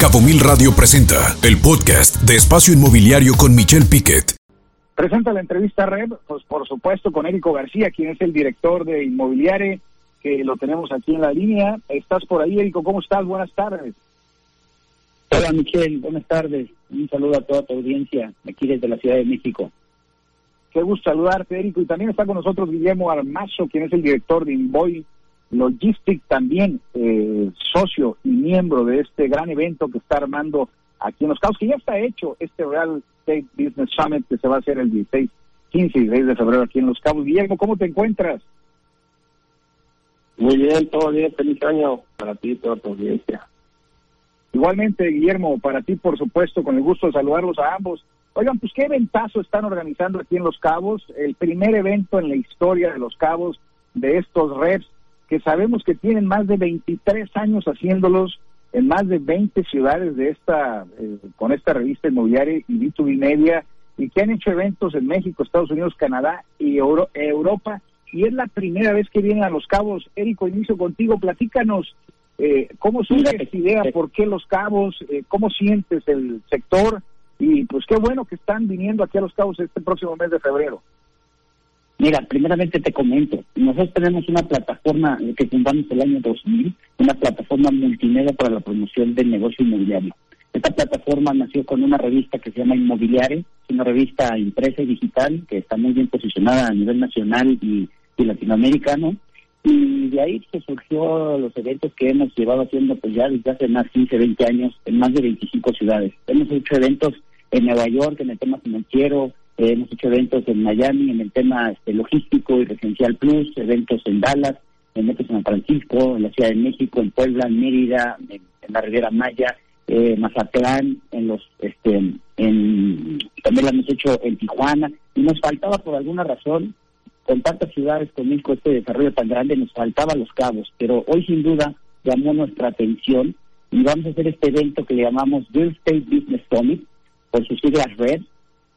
Cabo Mil Radio presenta el podcast de Espacio Inmobiliario con Michelle Piquet. Presenta la entrevista Red, pues por supuesto con Érico García, quien es el director de Inmobiliare, que lo tenemos aquí en la línea. ¿Estás por ahí, Érico? ¿Cómo estás? Buenas tardes. Hola Michelle, buenas tardes. Un saludo a toda tu audiencia aquí desde la Ciudad de México. Qué gusto saludarte, Érico. Y también está con nosotros Guillermo Armazo, quien es el director de Invoy Logistic, también eh, socio y miembro de este gran evento que está armando aquí en Los Cabos, que ya está hecho este Real Estate Business Summit que se va a hacer el 16, 15 y 16 de febrero aquí en Los Cabos. Guillermo, ¿cómo te encuentras? Muy bien, todo bien. Feliz año para ti y toda tu audiencia. Igualmente, Guillermo, para ti, por supuesto, con el gusto de saludarlos a ambos. Oigan, pues qué eventazo están organizando aquí en Los Cabos, el primer evento en la historia de Los Cabos de estos reps que sabemos que tienen más de 23 años haciéndolos en más de 20 ciudades de esta eh, con esta revista inmobiliaria y B2B Media y que han hecho eventos en México, Estados Unidos, Canadá y Europa. Y es la primera vez que vienen a Los Cabos. Érico, inicio contigo, platícanos eh, cómo surge esta idea, por qué Los Cabos, eh, cómo sientes el sector y pues qué bueno que están viniendo aquí a Los Cabos este próximo mes de febrero. Mira, primeramente te comento, nosotros tenemos una plataforma que fundamos el año 2000, una plataforma multimedia para la promoción del negocio inmobiliario. Esta plataforma nació con una revista que se llama Inmobiliare, una revista impresa y digital que está muy bien posicionada a nivel nacional y, latinoamericano. Y de ahí se surgió los eventos que hemos llevado haciendo pues ya desde hace más 15, 20 años en más de 25 ciudades. Hemos hecho eventos en Nueva York en el tema financiero, hemos hecho eventos en Miami en el tema este, logístico y residencial plus, eventos en Dallas, en San Francisco, en la Ciudad de México, en Puebla, en Mérida, en, la Riviera Maya, eh, Mazatlán, en los, este, en, también lo hemos hecho en Tijuana, y nos faltaba por alguna razón, con tantas ciudades con México, este desarrollo tan grande, nos faltaba los cabos, pero hoy sin duda llamó nuestra atención y vamos a hacer este evento que le llamamos Real Estate Business Summit, por sus siglas RED,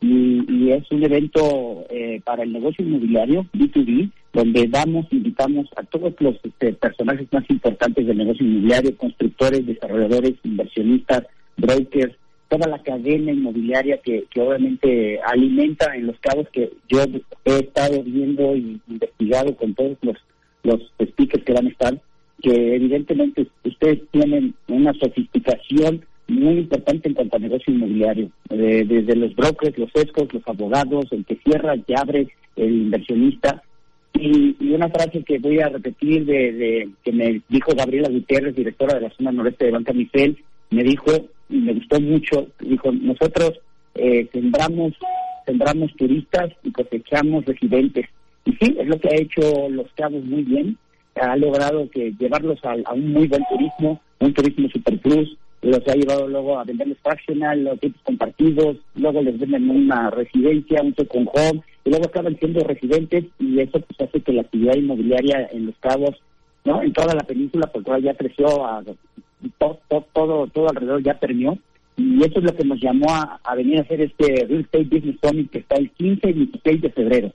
y, es un evento eh, para el negocio inmobiliario, B2B, donde damos, invitamos a todos los este, personajes más importantes del negocio inmobiliario, constructores, desarrolladores, inversionistas, brokers, toda la cadena inmobiliaria que, que obviamente alimenta en los cabos que yo he estado viendo y investigado con todos los, los speakers que van a estar, que evidentemente ustedes tienen una sofisticación muy importante en cuanto a negocio inmobiliario, desde los brokers, los escos, los abogados, el que cierra, el que abre, el inversionista. Y, una frase que voy a repetir de, que me dijo Gabriela Gutiérrez, directora de la zona noreste de Banca Mifel, me dijo, y me gustó mucho, dijo, nosotros eh, sembramos, sembramos turistas y cosechamos residentes. Y sí, es lo que ha hecho Los Cabos muy bien, ha logrado que llevarlos a, a un muy buen turismo, un turismo super plus, los ha llevado luego a venderles fractional, los tipos compartidos, luego les venden una residencia, un second home, y luego acaban siendo residentes y eso pues hace que la actividad inmobiliaria en Los Cabos, ¿no? En toda la península, por cual ya creció, a, todo, todo, todo, alrededor ya terminó, y eso es lo que nos llamó a, venir a hacer este Real Estate Business Summit que está el 15 y 16 de febrero.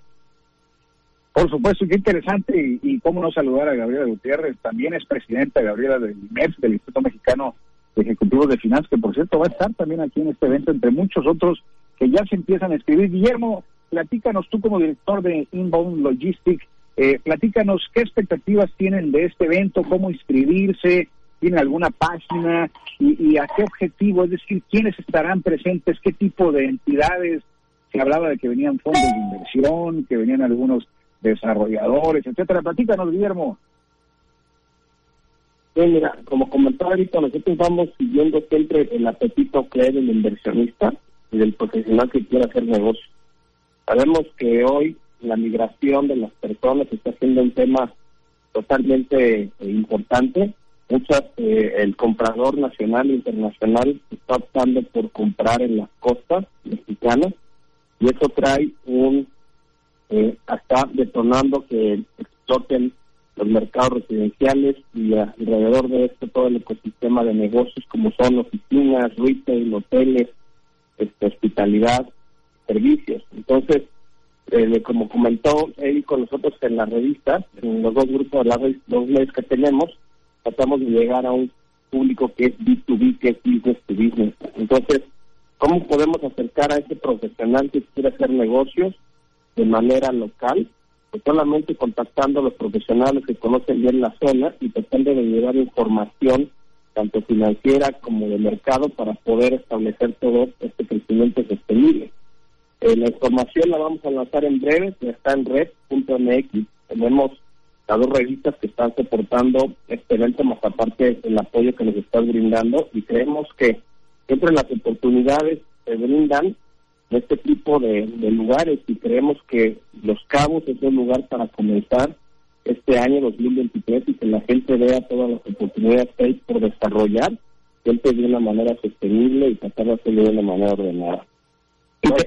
Por supuesto, qué interesante, y, cómo no saludar a Gabriela Gutiérrez, también es presidenta Gabriela del IMEX, del Instituto Mexicano ejecutivos de finanzas, que por cierto va a estar también aquí en este evento, entre muchos otros que ya se empiezan a escribir. Guillermo, platícanos tú como director de Inbound Logistics, eh, platícanos qué expectativas tienen de este evento, cómo inscribirse, tiene alguna página y, a qué objetivo, es decir, quiénes estarán presentes, qué tipo de entidades. Se hablaba de que venían fondos de inversión, que venían algunos desarrolladores, etcétera. Platícanos, Guillermo mira, como comentaba ahorita, nosotros vamos siguiendo siempre el apetito que hay del inversionista y del profesional que quiere hacer negocio. Sabemos que hoy la migración de las personas está siendo un tema totalmente eh, importante. Muchas, eh, el comprador nacional e internacional está optando por comprar en las costas mexicanas y eso trae un, eh, detonando que exploten los mercados residenciales y alrededor de esto todo el ecosistema de negocios como son oficinas, retail, hoteles, este, hospitalidad, servicios. Entonces, eh, como comentó él con nosotros en la revista, en los dos grupos, las dos medios que tenemos, tratamos de llegar a un público que es B2B, que es business to business. Entonces, ¿cómo podemos acercar a ese profesional que quiere hacer negocios de manera local? Solamente contactando a los profesionales que conocen bien la zona y tratando de llevar información tanto financiera como de mercado para poder establecer todo este crecimiento sostenible. Eh, la información la vamos a lanzar en breve, ya está en red.mx. Tenemos las dos revistas que están soportando este evento, más aparte el apoyo que nos están brindando, y creemos que siempre las oportunidades se brindan de este tipo de, lugares y creemos que Los Cabos es un lugar para comenzar este año 2023 y que la gente vea todas las oportunidades que hay por desarrollar, siempre de una manera sostenible y tratar de hacerlo de una manera ordenada.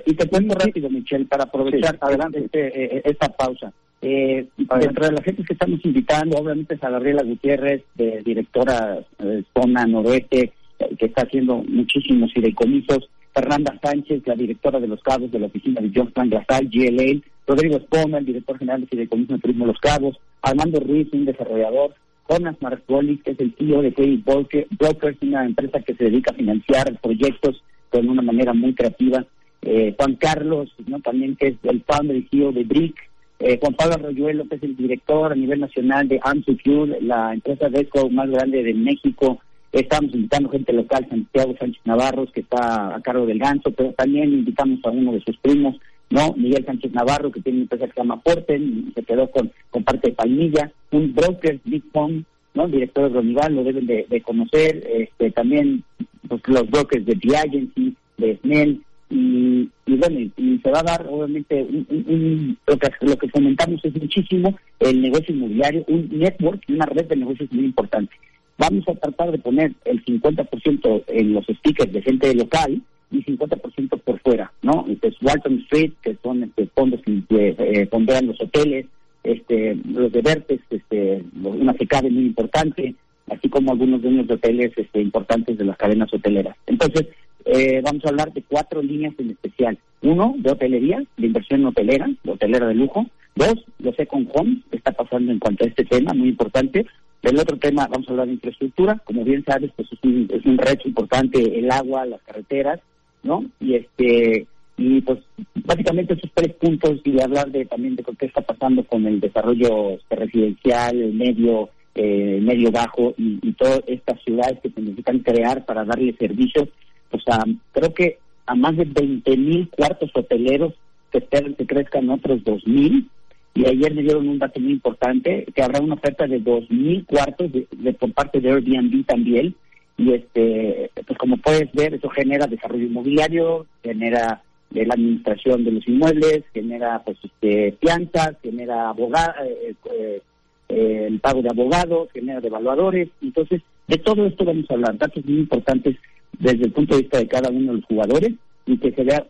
Y te, cuento rápido, Michelle, para aprovechar adelante este, eh, eh, esta pausa. Eh, dentro de la gente que estamos invitando, obviamente es a Gabriela Gutiérrez, de directora eh, Zona Noroeste, que está haciendo muchísimos fideicomisos. Fernanda Sánchez, la directora de los cabos de la oficina de John Glasal, GLA. Rodrigo Espoma, el director general de Fideicomiso de Turismo Los Cabos. Armando Ruiz, un desarrollador. Jonas Marcolis, que es el CEO de Credit Brokers, una empresa que se dedica a financiar proyectos de una manera muy creativa eh, Juan Carlos, ¿no? también que es el founder y CEO de BRIC, eh, Juan Pablo Arroyuelo, que es el director a nivel nacional de AmSecure, la empresa de eco más grande de México. Estamos invitando gente local, Santiago Sánchez Navarro, que está a cargo del ganso, pero también invitamos a uno de sus primos, ¿no? Miguel Sánchez Navarro, que tiene una empresa que se llama Porten, se quedó con, parte de Palmilla, un broker, Big Pong, ¿no? Director de Ronival, lo deben de, conocer, este, también pues, los brokers de The Agency, de Snell, y, bueno, y se va a dar obviamente un, lo, que, lo que comentamos es muchísimo el negocio inmobiliario, un network, una red de negocios muy importante. Vamos a tratar de poner el 50% en los stickers de gente local y 50% por fuera, ¿no? Entonces, Walton Street, que son este, fondos que eh, fondean los hoteles, este, los de Vertex, este, una secade muy importante, así como algunos de hoteles este, importantes de las cadenas hoteleras. Entonces, eh, vamos a hablar de cuatro líneas en especial. Uno, de hotelería, de inversión hotelera, de hotelera de lujo. Dos, los Econ Homes, que está pasando en cuanto a este tema, muy importante. El otro tema, vamos a hablar de infraestructura. Como bien sabes, pues es un, es un reto importante el agua, las carreteras, ¿no? Y este y pues básicamente esos tres puntos y hablar de también de qué está pasando con el desarrollo este, residencial, el medio eh, medio bajo y, y todas estas ciudades que se necesitan crear para darle servicios o sea, creo que a más de 20 mil cuartos hoteleros que esperan que crezcan otros 2 mil. Y ayer me dieron un dato muy importante, que habrá una oferta de 2 mil cuartos de, por parte de Airbnb también. Y este, pues como puedes ver, eso genera desarrollo inmobiliario, genera de la administración de los inmuebles, genera pues este, fianzas, genera abogado, eh, eh, eh, el pago de abogados, genera de evaluadores. Entonces, de todo esto vamos a hablar, datos muy importantes desde el punto de vista de cada uno de los jugadores y que se vea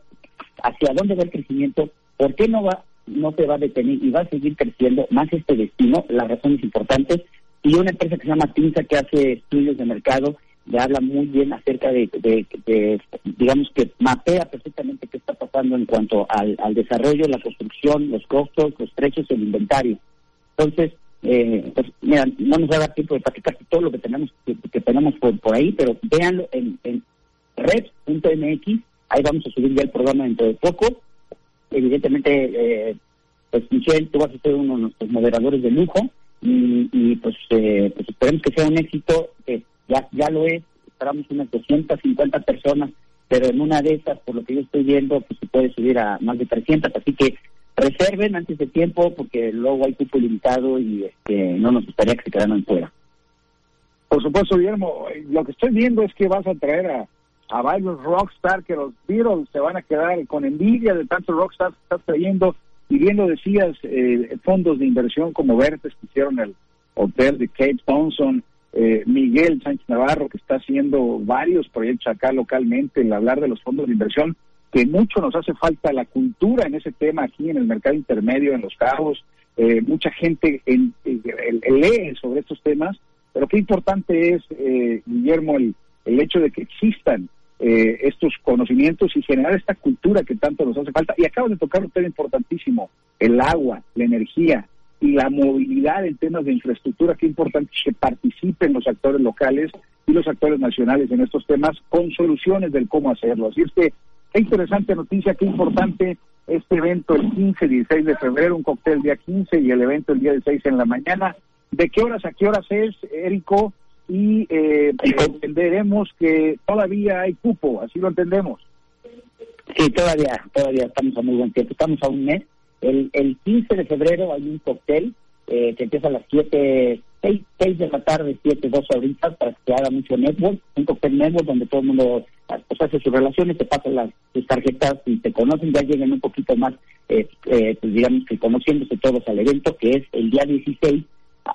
hacia dónde va el crecimiento, por qué no va no se va a detener y va a seguir creciendo más este destino, las razones importantes, y una empresa que se llama Tinsa que hace estudios de mercado, le habla muy bien acerca de, digamos que mapea perfectamente qué está pasando en cuanto al, desarrollo, la construcción, los costos, los precios, el inventario. Entonces, eh, pues mira, no nos va a dar tiempo de platicar todo lo que tenemos que, tenemos por, por ahí, pero véanlo en, en red.mx, ahí vamos a subir ya el programa dentro de poco. Evidentemente, eh, pues Michelle, tú vas a ser uno de nuestros moderadores de lujo y, pues, eh, pues esperemos que sea un éxito, que ya, ya lo es, esperamos unas 250 personas, pero en una de esas, por lo que yo estoy viendo, pues se puede subir a más de 300, así que reserven antes de tiempo porque luego hay cupo limitado y este, no nos gustaría que se quedaran fuera. Por supuesto, Guillermo, lo que estoy viendo es que vas a traer a, a varios rockstar que los Beatles se van a quedar con envidia de tantos rockstars que estás trayendo y viendo decías eh, fondos de inversión como Vertes que hicieron el hotel de Kate Thompson, eh, Miguel Sánchez Navarro que está haciendo varios proyectos acá localmente, el hablar de los fondos de inversión que mucho nos hace falta la cultura en ese tema aquí en el mercado intermedio, en los carros. Eh, mucha gente en, lee sobre estos temas, pero qué importante es, eh, Guillermo, el, el hecho de que existan eh, estos conocimientos y generar esta cultura que tanto nos hace falta. Y acabo de tocar un tema importantísimo, el agua, la energía y la movilidad en temas de infraestructura, qué importante que participen los actores locales y los actores nacionales en estos temas con soluciones del cómo hacerlo. Así es que qué interesante noticia, qué importante este evento el 15 y 16 de febrero, un cóctel el día 15 y el evento el día 16 en la mañana. ¿De qué horas a qué horas es, Érico? Y eh, entenderemos que todavía hay cupo, así lo entendemos. Sí, todavía, todavía estamos a muy buen tiempo, estamos a un mes. El, el 15 de febrero hay un cóctel eh, que empieza a las 7, 6, de la tarde, 7, 12 horitas para que haga mucho network, un cóctel network donde todo el mundo pues, hace sus relaciones, te pasan las sus tarjetas y te conocen, ya lleguen un poquito más, eh, eh, pues digamos que conociéndose todos al evento, que es el día 16,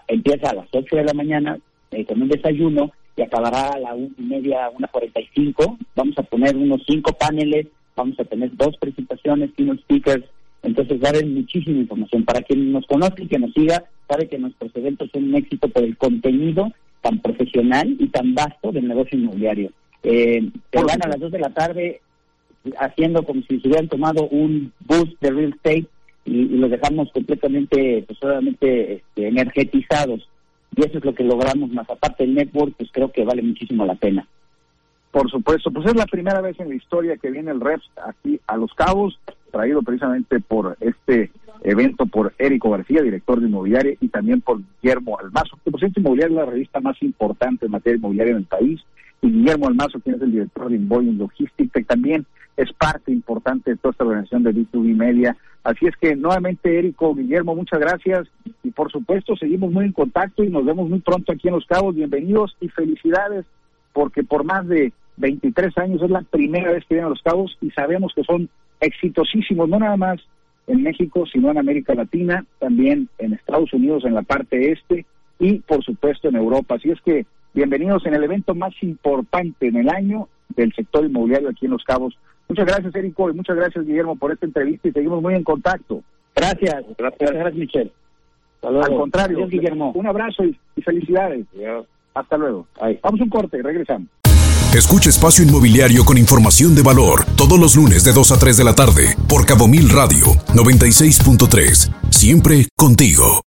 empieza a las 8 de la mañana eh, con un desayuno y acabará a la una y media, una 45. Vamos a poner unos cinco paneles, vamos a tener dos presentaciones, unos speakers, entonces va a haber muchísima información. Para quien nos conoce y que nos siga, sabe que nuestros eventos son un éxito por el contenido tan profesional y tan vasto del negocio inmobiliario. Eh, van a las 2 de la tarde haciendo como si se hubieran tomado un bus de real estate y, los dejamos completamente, pues obviamente, este, energetizados. Y eso es lo que logramos, más aparte del network, pues creo que vale muchísimo la pena. Por supuesto, pues es la primera vez en la historia que viene el REPS aquí a Los Cabos, traído precisamente por este evento por Érico García, director de Inmobiliaria, y también por Guillermo Almazo, que por cierto Inmobiliaria es la revista más importante en materia inmobiliaria en el país, y Guillermo Almazo, quien es el director de Invoying Logistics, que también es parte importante de toda esta organización de B2B Media. Así es que nuevamente, Érico, Guillermo, muchas gracias, y por supuesto seguimos muy en contacto y nos vemos muy pronto aquí en Los Cabos. Bienvenidos y felicidades, porque por más de 23 años, es la primera vez que vienen a Los Cabos y sabemos que son exitosísimos, no nada más en México, sino en América Latina, también en Estados Unidos, en la parte este y por supuesto en Europa. Así es que bienvenidos en el evento más importante en el año del sector inmobiliario aquí en Los Cabos. Muchas gracias, Érico, y muchas gracias, Guillermo, por esta entrevista y seguimos muy en contacto. Gracias, gracias, gracias Michelle. Al contrario, Guillermo. Un abrazo y, felicidades. Hasta luego. Vamos un corte, regresamos. Escucha Espacio Inmobiliario con información de valor todos los lunes de 2 a 3 de la tarde por Cabo Mil Radio 96.3. Siempre contigo.